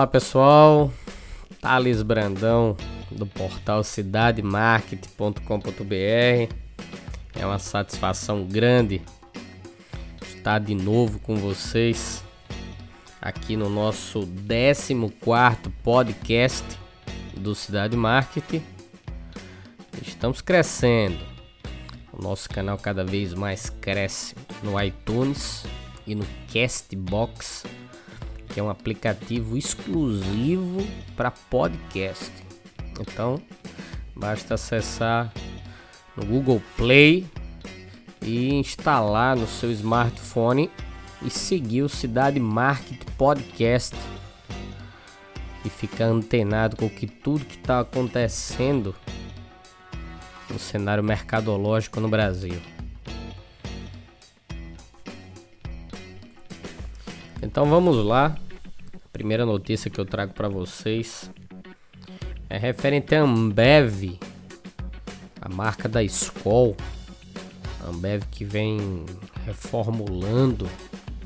Olá pessoal, Thales Brandão do portal cidademarket.com.br. É uma satisfação grande estar de novo com vocês aqui no nosso 14 podcast do Cidade Marketing. Estamos crescendo. O nosso canal cada vez mais cresce no iTunes e no Castbox que é um aplicativo exclusivo para podcast. Então, basta acessar no Google Play e instalar no seu smartphone e seguir o Cidade Market Podcast e ficar antenado com que tudo que está acontecendo no cenário mercadológico no Brasil. Então vamos lá. A primeira notícia que eu trago para vocês é referente a Ambev, a marca da Skol. Ambev que vem reformulando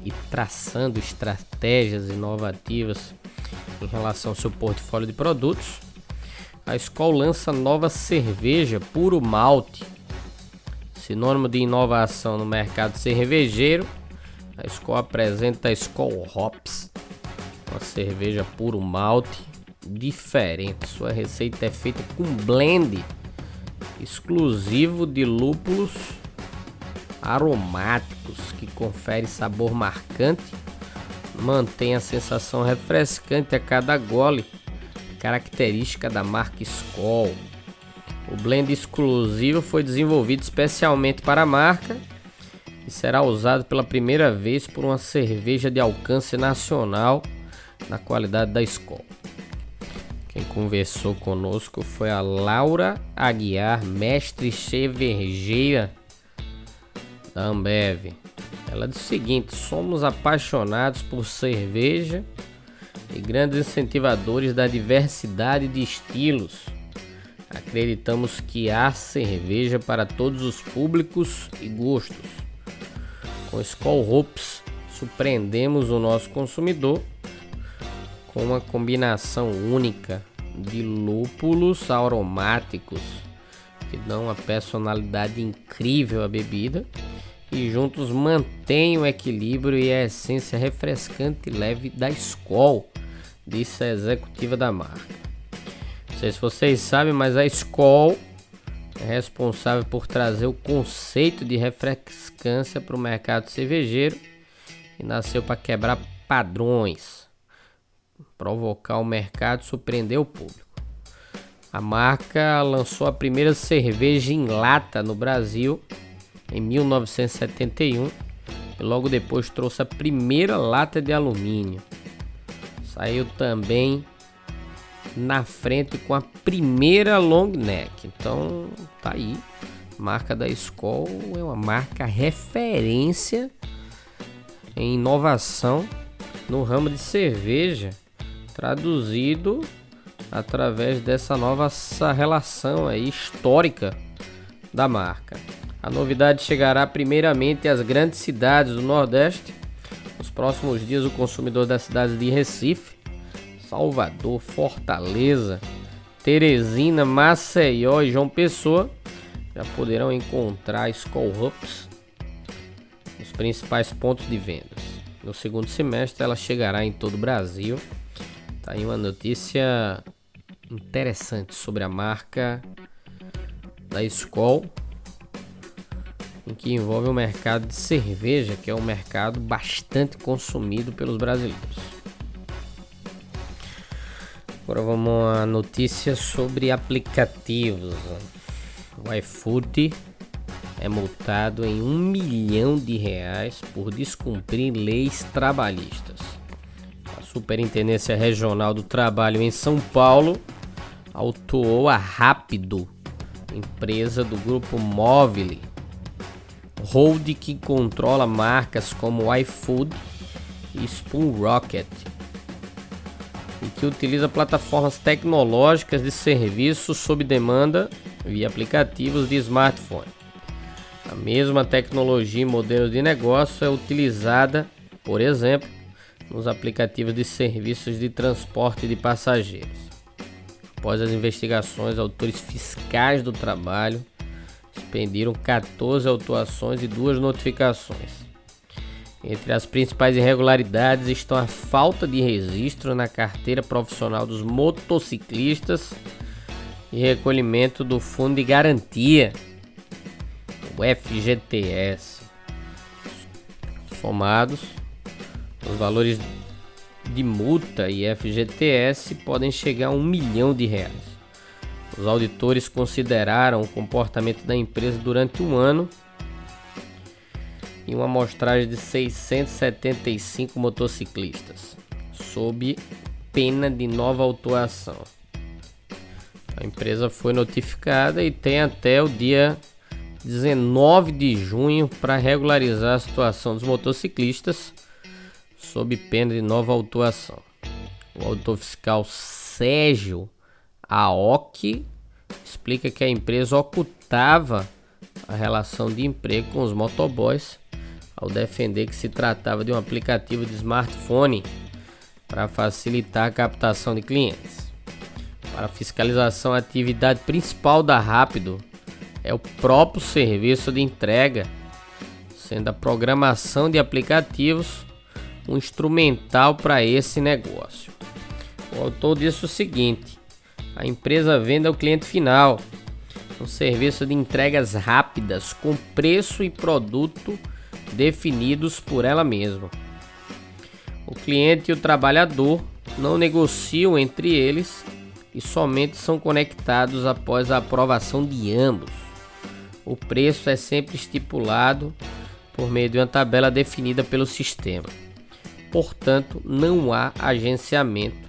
e traçando estratégias inovativas em relação ao seu portfólio de produtos. A Skol lança nova cerveja puro malte, sinônimo de inovação no mercado cervejeiro a Skol apresenta a Skol Hops, uma cerveja puro malte diferente. Sua receita é feita com blend exclusivo de lúpulos aromáticos que confere sabor marcante, mantém a sensação refrescante a cada gole, característica da marca Skol. O blend exclusivo foi desenvolvido especialmente para a marca e será usado pela primeira vez por uma cerveja de alcance nacional na qualidade da escola. Quem conversou conosco foi a Laura Aguiar, mestre cervejeira da Ambev. Ela diz o seguinte: somos apaixonados por cerveja e grandes incentivadores da diversidade de estilos. Acreditamos que há cerveja para todos os públicos e gostos. Com Skol Hopes, surpreendemos o nosso consumidor com uma combinação única de lúpulos aromáticos que dão uma personalidade incrível à bebida e juntos mantêm o equilíbrio e a essência refrescante e leve da Skol, disse a executiva da marca. Não sei se vocês sabem, mas a Skol responsável por trazer o conceito de refrescância para o mercado cervejeiro e nasceu para quebrar padrões, provocar o mercado e surpreender o público. A marca lançou a primeira cerveja em lata no Brasil em 1971 e logo depois trouxe a primeira lata de alumínio. Saiu também na frente com a primeira long neck. Então tá aí. Marca da Skol é uma marca referência em inovação no ramo de cerveja, traduzido através dessa nova relação aí histórica da marca. A novidade chegará primeiramente às grandes cidades do Nordeste. Nos próximos dias, o consumidor das cidades de Recife, Salvador, Fortaleza, Teresina, Maceió e João Pessoa já poderão encontrar Skull Hubs nos principais pontos de vendas. No segundo semestre ela chegará em todo o Brasil. Tá aí uma notícia interessante sobre a marca da Skol, em que envolve o mercado de cerveja, que é um mercado bastante consumido pelos brasileiros. Agora vamos a notícia sobre aplicativos. O iFood é multado em um milhão de reais por descumprir leis trabalhistas. Superintendência Regional do Trabalho em São Paulo autuou a Rápido, empresa do grupo Móvel, hold que controla marcas como iFood e Spoon Rocket e que utiliza plataformas tecnológicas de serviços sob demanda via aplicativos de smartphone. A mesma tecnologia e modelo de negócio é utilizada, por exemplo, nos aplicativos de serviços de transporte de passageiros. Após as investigações, autores fiscais do trabalho expediram 14 autuações e duas notificações. Entre as principais irregularidades estão a falta de registro na carteira profissional dos motociclistas e recolhimento do Fundo de Garantia, o FGTS. Somados, os valores de multa e FGTS podem chegar a um milhão de reais. Os auditores consideraram o comportamento da empresa durante um ano e uma amostragem de 675 motociclistas, sob pena de nova autuação. A empresa foi notificada e tem até o dia 19 de junho para regularizar a situação dos motociclistas sob pena de nova autuação. O autor fiscal Sérgio Aoki explica que a empresa ocultava a relação de emprego com os motoboys ao defender que se tratava de um aplicativo de smartphone para facilitar a captação de clientes. Para fiscalização, a atividade principal da Rápido é o próprio serviço de entrega, sendo a programação de aplicativos um instrumental para esse negócio. O autor disse o seguinte: a empresa vende ao cliente final um serviço de entregas rápidas com preço e produto definidos por ela mesma. O cliente e o trabalhador não negociam entre eles e somente são conectados após a aprovação de ambos. O preço é sempre estipulado por meio de uma tabela definida pelo sistema portanto, não há agenciamento,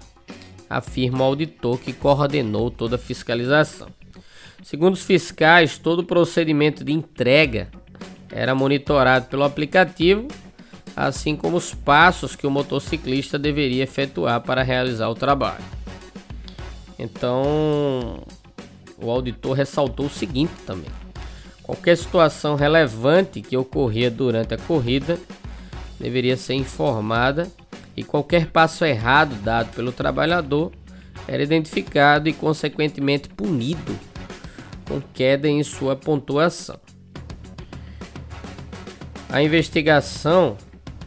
afirma o auditor que coordenou toda a fiscalização. Segundo os fiscais, todo o procedimento de entrega era monitorado pelo aplicativo, assim como os passos que o motociclista deveria efetuar para realizar o trabalho. Então, o auditor ressaltou o seguinte também: qualquer situação relevante que ocorria durante a corrida deveria ser informada e qualquer passo errado dado pelo trabalhador era identificado e consequentemente punido com queda em sua pontuação. A investigação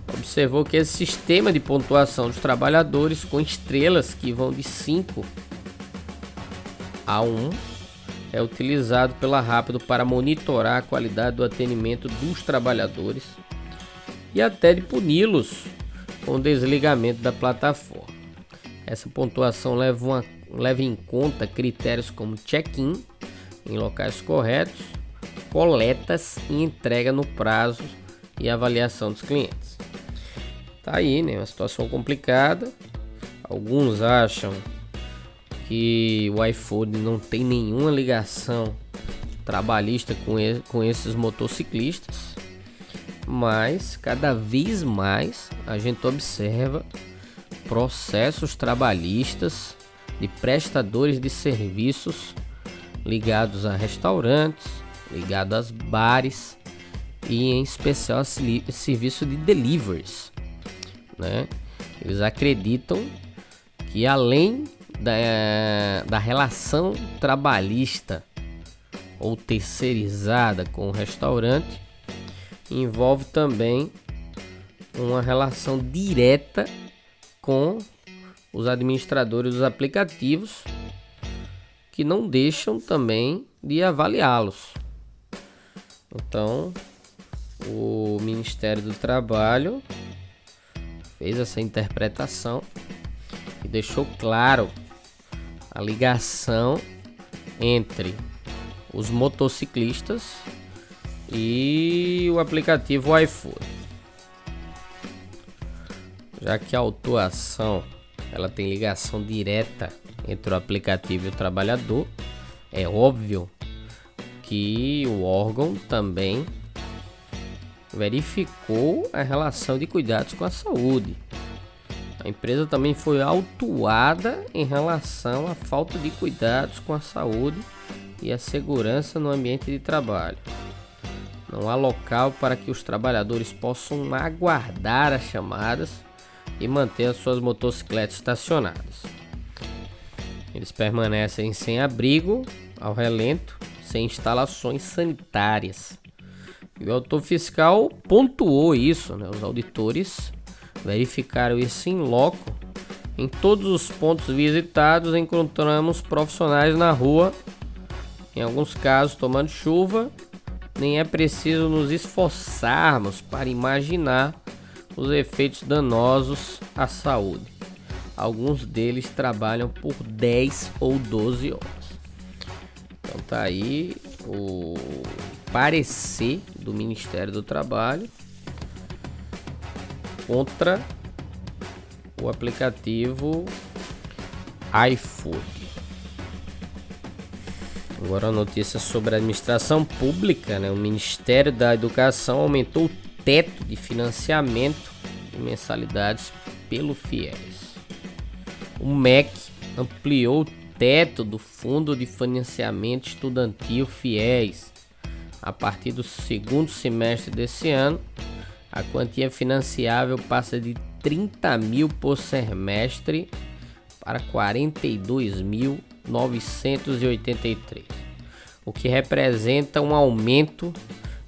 observou que esse sistema de pontuação dos trabalhadores com estrelas que vão de 5 a 1 é utilizado pela Rápido para monitorar a qualidade do atendimento dos trabalhadores e até de puni-los com o desligamento da plataforma. Essa pontuação leva, uma, leva em conta critérios como check-in em locais corretos, coletas e entrega no prazo e avaliação dos clientes. Tá aí, né? Uma situação complicada. Alguns acham que o iPhone não tem nenhuma ligação trabalhista com, com esses motociclistas mas cada vez mais a gente observa processos trabalhistas de prestadores de serviços ligados a restaurantes, ligados a bares e em especial serviço de deliveries, né? Eles acreditam que além da, da relação trabalhista ou terceirizada com o restaurante, envolve também uma relação direta com os administradores dos aplicativos que não deixam também de avaliá-los. Então, o Ministério do Trabalho fez essa interpretação e deixou claro a ligação entre os motociclistas e o aplicativo iFood. já que a autuação ela tem ligação direta entre o aplicativo e o trabalhador, é óbvio que o órgão também verificou a relação de cuidados com a saúde. A empresa também foi autuada em relação à falta de cuidados com a saúde e a segurança no ambiente de trabalho. Não há local para que os trabalhadores possam aguardar as chamadas e manter as suas motocicletas estacionadas. Eles permanecem sem abrigo, ao relento, sem instalações sanitárias. E o autor fiscal pontuou isso, né? os auditores verificaram isso em loco. Em todos os pontos visitados encontramos profissionais na rua, em alguns casos tomando chuva nem é preciso nos esforçarmos para imaginar os efeitos danosos à saúde. Alguns deles trabalham por 10 ou 12 horas. Então tá aí o parecer do Ministério do Trabalho contra o aplicativo iFood. Agora a notícia sobre a administração pública, né? O Ministério da Educação aumentou o teto de financiamento de mensalidades pelo FIES. O MEC ampliou o teto do Fundo de Financiamento Estudantil FIES. A partir do segundo semestre desse ano, a quantia financiável passa de 30 mil por semestre para 42 mil 983, o que representa um aumento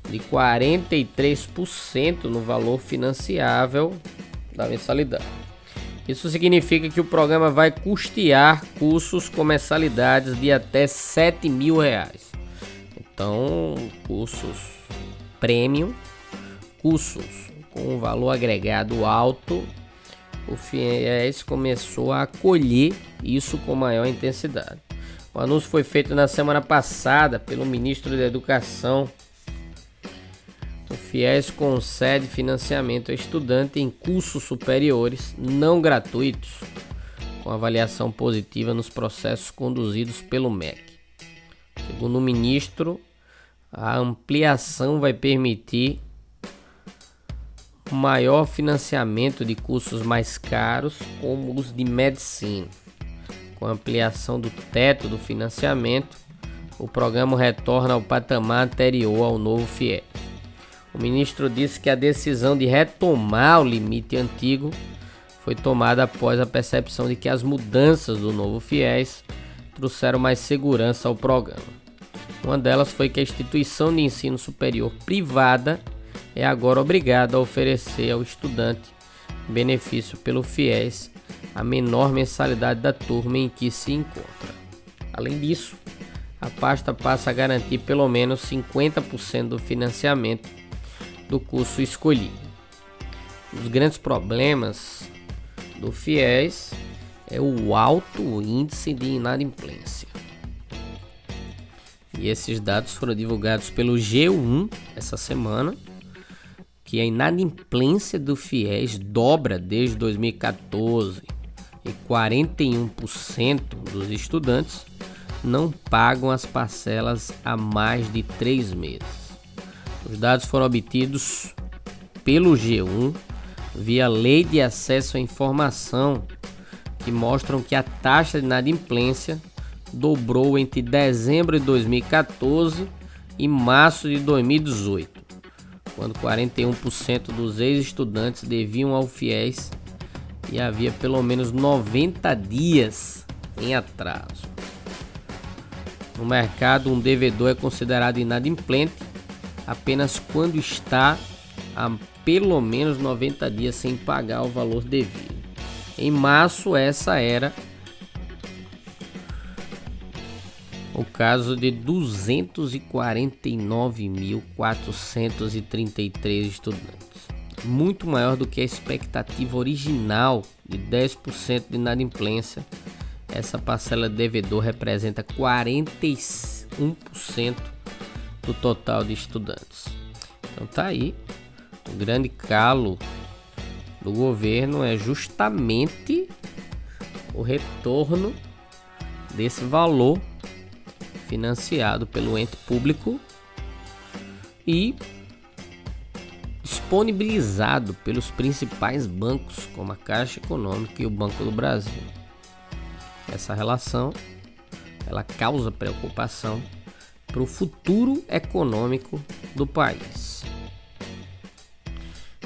de 43% no valor financiável da mensalidade. Isso significa que o programa vai custear cursos com mensalidades de até 7 mil reais. Então, cursos premium, cursos com valor agregado alto o FIES começou a acolher isso com maior intensidade. O anúncio foi feito na semana passada pelo ministro da Educação. O FIES concede financiamento a estudante em cursos superiores não gratuitos, com avaliação positiva nos processos conduzidos pelo MEC. Segundo o ministro, a ampliação vai permitir maior financiamento de cursos mais caros, como os de medicina. Com a ampliação do teto do financiamento, o programa retorna ao patamar anterior ao novo FIES. O ministro disse que a decisão de retomar o limite antigo foi tomada após a percepção de que as mudanças do novo FIES trouxeram mais segurança ao programa. Uma delas foi que a instituição de ensino superior privada é agora obrigado a oferecer ao estudante benefício pelo FIES a menor mensalidade da turma em que se encontra. Além disso, a pasta passa a garantir pelo menos 50% do financiamento do curso escolhido. Os grandes problemas do FIES é o alto índice de inadimplência. E esses dados foram divulgados pelo G1 essa semana que a inadimplência do FIES dobra desde 2014 e 41% dos estudantes não pagam as parcelas há mais de três meses. Os dados foram obtidos pelo G1 via Lei de Acesso à Informação, que mostram que a taxa de inadimplência dobrou entre dezembro de 2014 e março de 2018 quando 41% dos ex-estudantes deviam ao FIES e havia pelo menos 90 dias em atraso. No mercado, um devedor é considerado inadimplente apenas quando está há pelo menos 90 dias sem pagar o valor devido. Em março, essa era o caso de 249.433 estudantes, muito maior do que a expectativa original de 10% de inadimplência. Essa parcela de devedor representa 41% do total de estudantes. Então tá aí o grande calo do governo é justamente o retorno desse valor financiado pelo ente público e disponibilizado pelos principais bancos, como a Caixa Econômica e o Banco do Brasil. Essa relação ela causa preocupação para o futuro econômico do país.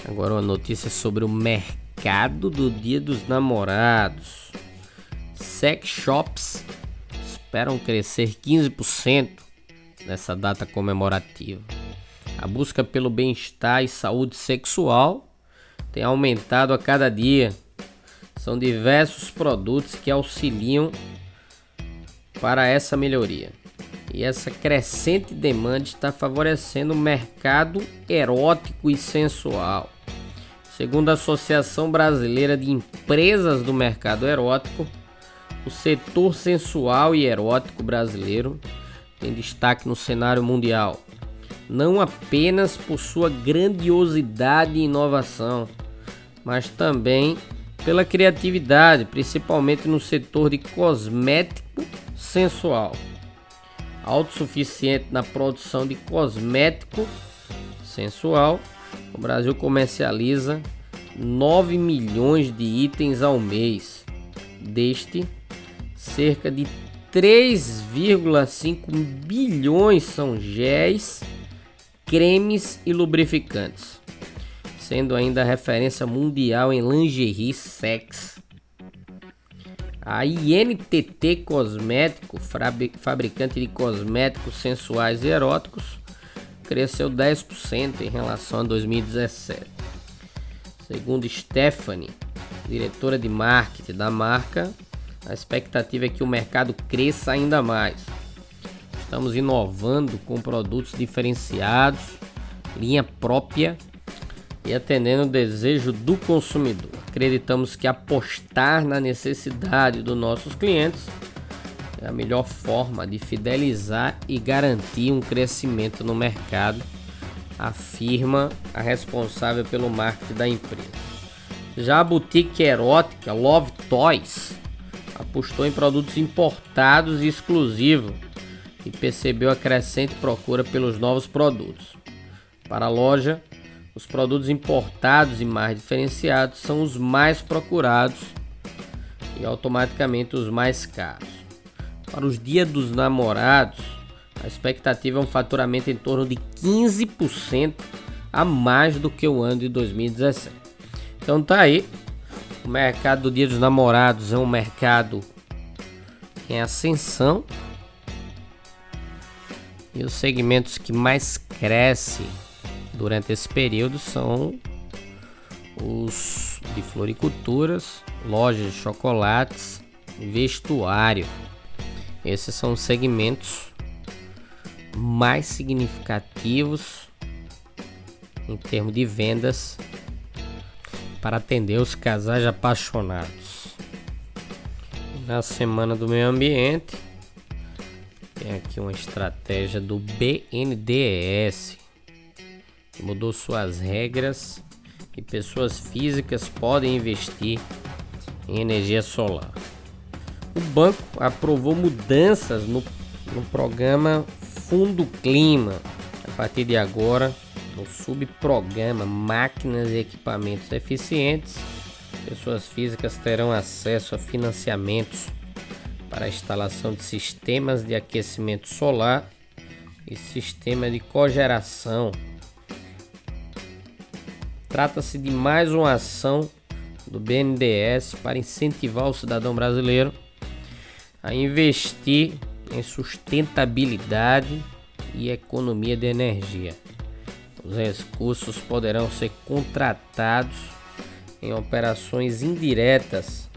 Agora uma notícia sobre o mercado do Dia dos Namorados. Sex shops esperam crescer 15% nessa data comemorativa. A busca pelo bem-estar e saúde sexual tem aumentado a cada dia. São diversos produtos que auxiliam para essa melhoria. E essa crescente demanda está favorecendo o mercado erótico e sensual. Segundo a Associação Brasileira de Empresas do Mercado Erótico, o setor sensual e erótico brasileiro tem destaque no cenário mundial, não apenas por sua grandiosidade e inovação, mas também pela criatividade, principalmente no setor de cosmético sensual. Autossuficiente na produção de cosmético sensual, o Brasil comercializa 9 milhões de itens ao mês. Deste, cerca de 3,5 bilhões são géis, cremes e lubrificantes, sendo ainda referência mundial em lingerie sex. A INTT Cosmético, fabricante de cosméticos sensuais e eróticos, cresceu 10% em relação a 2017. Segundo Stephanie, diretora de marketing da marca, a expectativa é que o mercado cresça ainda mais. Estamos inovando com produtos diferenciados, linha própria e atendendo o desejo do consumidor. Acreditamos que apostar na necessidade dos nossos clientes é a melhor forma de fidelizar e garantir um crescimento no mercado, afirma a responsável pelo marketing da empresa. Já a boutique erótica Love Toys apostou em produtos importados e exclusivos e percebeu a crescente procura pelos novos produtos. Para a loja, os produtos importados e mais diferenciados são os mais procurados e automaticamente os mais caros. Para os dias dos namorados, a expectativa é um faturamento em torno de 15% a mais do que o ano de 2017. Então tá aí, o mercado do Dia dos Namorados é um mercado em ascensão. E os segmentos que mais crescem durante esse período são os de floriculturas, lojas de chocolates, vestuário. Esses são os segmentos mais significativos em termos de vendas para atender os casais apaixonados. Na semana do meio ambiente, tem aqui uma estratégia do BNDES que mudou suas regras e pessoas físicas podem investir em energia solar. O banco aprovou mudanças no, no programa Fundo Clima. A partir de agora, no subprograma Máquinas e Equipamentos Eficientes, pessoas físicas terão acesso a financiamentos para a instalação de sistemas de aquecimento solar e sistema de cogeração. Trata-se de mais uma ação do BNDES para incentivar o cidadão brasileiro a investir em sustentabilidade e economia de energia. Os recursos poderão ser contratados em operações indiretas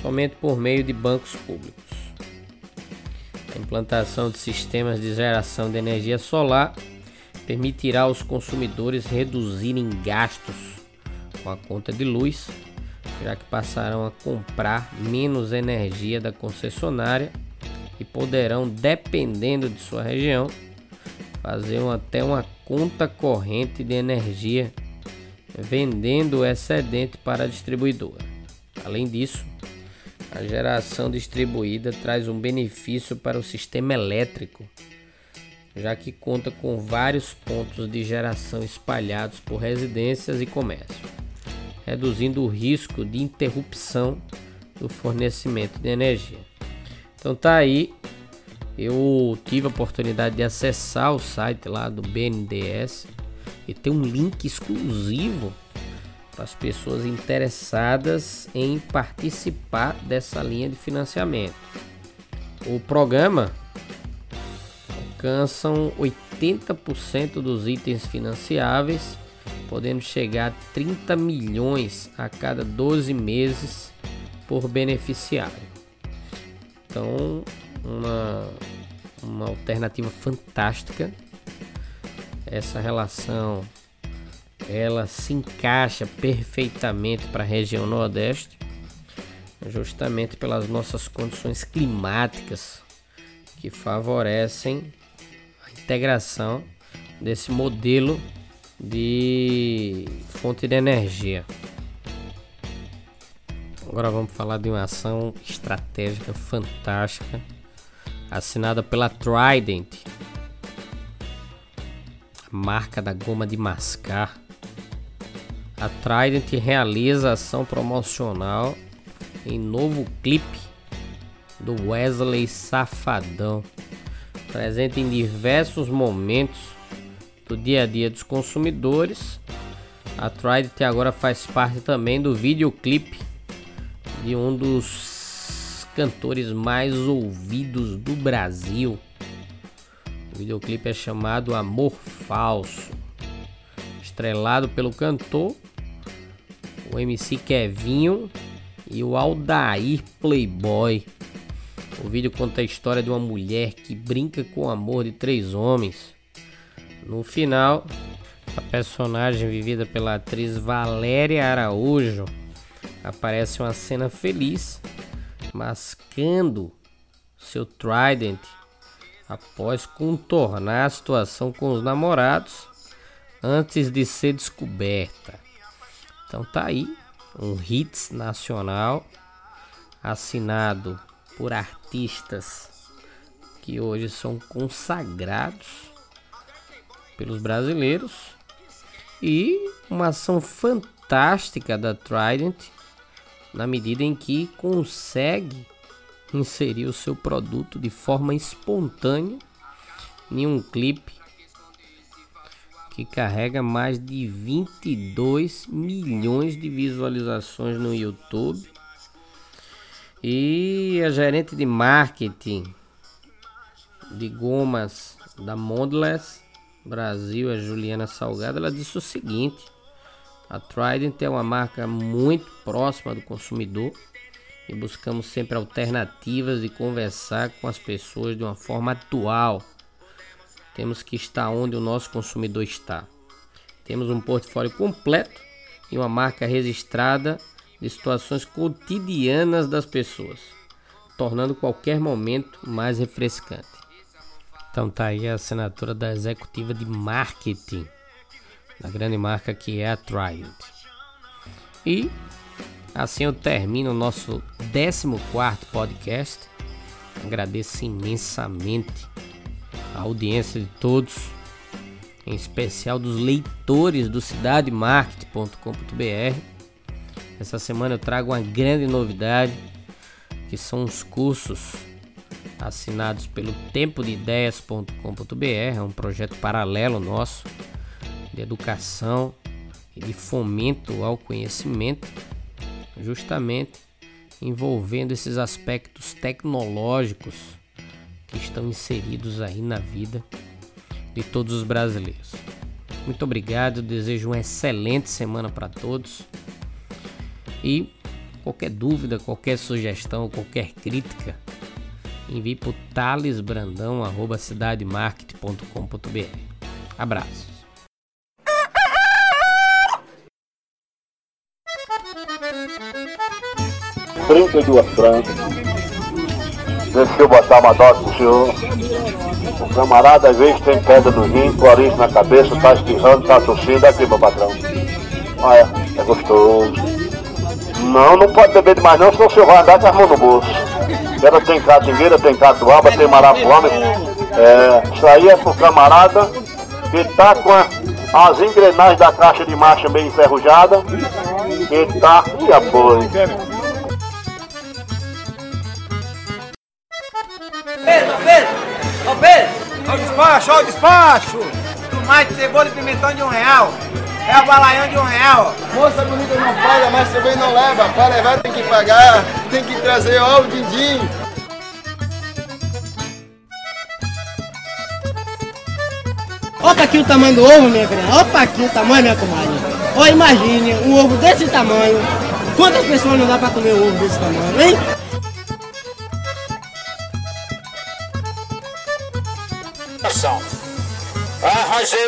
somente por meio de bancos públicos. A implantação de sistemas de geração de energia solar permitirá aos consumidores reduzirem gastos com a conta de luz, já que passarão a comprar menos energia da concessionária e poderão, dependendo de sua região, fazer até uma conta corrente de energia vendendo o excedente para a distribuidora. Além disso, a geração distribuída traz um benefício para o sistema elétrico, já que conta com vários pontos de geração espalhados por residências e comércio, reduzindo o risco de interrupção do fornecimento de energia. Então tá aí, eu tive a oportunidade de acessar o site lá do BNDES e tem um link exclusivo para as pessoas interessadas em participar dessa linha de financiamento. O programa alcançam 80% dos itens financiáveis, podendo chegar a 30 milhões a cada 12 meses por beneficiário. Então, uma, uma alternativa fantástica. Essa relação ela se encaixa perfeitamente para a região Nordeste, justamente pelas nossas condições climáticas que favorecem a integração desse modelo de fonte de energia. Agora vamos falar de uma ação estratégica fantástica assinada pela Trident, marca da goma de mascar a Trident realiza ação promocional em novo clipe do Wesley Safadão, presente em diversos momentos do dia a dia dos consumidores. A Trident agora faz parte também do videoclipe de um dos cantores mais ouvidos do Brasil. O videoclipe é chamado Amor Falso, estrelado pelo cantor o MC Kevinho e o Aldair Playboy. O vídeo conta a história de uma mulher que brinca com o amor de três homens. No final, a personagem vivida pela atriz Valéria Araújo aparece uma cena feliz, mascando seu Trident após contornar a situação com os namorados antes de ser descoberta. Então tá aí um hits nacional assinado por artistas que hoje são consagrados pelos brasileiros e uma ação fantástica da Trident na medida em que consegue inserir o seu produto de forma espontânea em um clipe que carrega mais de 22 milhões de visualizações no YouTube. E a gerente de marketing de gomas da Modless Brasil, a Juliana Salgado, ela disse o seguinte: a Trident é uma marca muito próxima do consumidor e buscamos sempre alternativas de conversar com as pessoas de uma forma atual temos que estar onde o nosso consumidor está. Temos um portfólio completo e uma marca registrada de situações cotidianas das pessoas, tornando qualquer momento mais refrescante. Então tá aí a assinatura da executiva de marketing da grande marca que é a Trident. E assim eu termino o nosso 14 podcast. Agradeço imensamente a audiência de todos, em especial dos leitores do cidademarket.com.br. Essa semana eu trago uma grande novidade, que são os cursos assinados pelo tempodideias.com.br, é um projeto paralelo nosso de educação e de fomento ao conhecimento, justamente envolvendo esses aspectos tecnológicos que estão inseridos aí na vida de todos os brasileiros. Muito obrigado, desejo uma excelente semana para todos. E qualquer dúvida, qualquer sugestão, qualquer crítica, envie para talesbrandão@cidademarket.com.br. Abraços. Trinta e duas brancas Deixa eu botar uma dose pro senhor. O camarada às vezes tem pedra no rim, clorinho na cabeça, tá espirrando, tá tossindo, aqui meu patrão. Olha, é gostoso. Não, não pode beber demais não, senão o senhor vai andar com as mãos no bolso. Ela tem catingueira, tem catuaba, tem marapuama. É, isso aí é pro camarada que tá com a, as engrenagens da caixa de marcha bem enferrujada. Que tá e apoio. Despacho, ó o despacho! Tomate, cebola e pimentão de um real. É o balaião de um real. Moça bonita não paga, mas também não leva. Para levar tem que pagar, tem que trazer ó o din-din. Opa aqui o tamanho do ovo, minha filha. Opa aqui o tamanho, minha comadre. Ó, imagine um ovo desse tamanho. Quantas pessoas não dá pra comer um ovo desse tamanho, hein?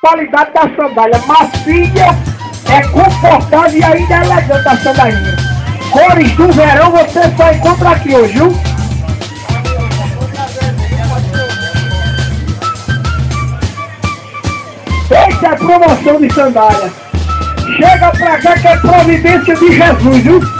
Qualidade da sandália macia, é confortável e ainda é elegante a sandalinha. Cores do verão você só encontra aqui hoje, viu? Essa é a promoção de sandália. Chega pra cá que é providência de Jesus, viu?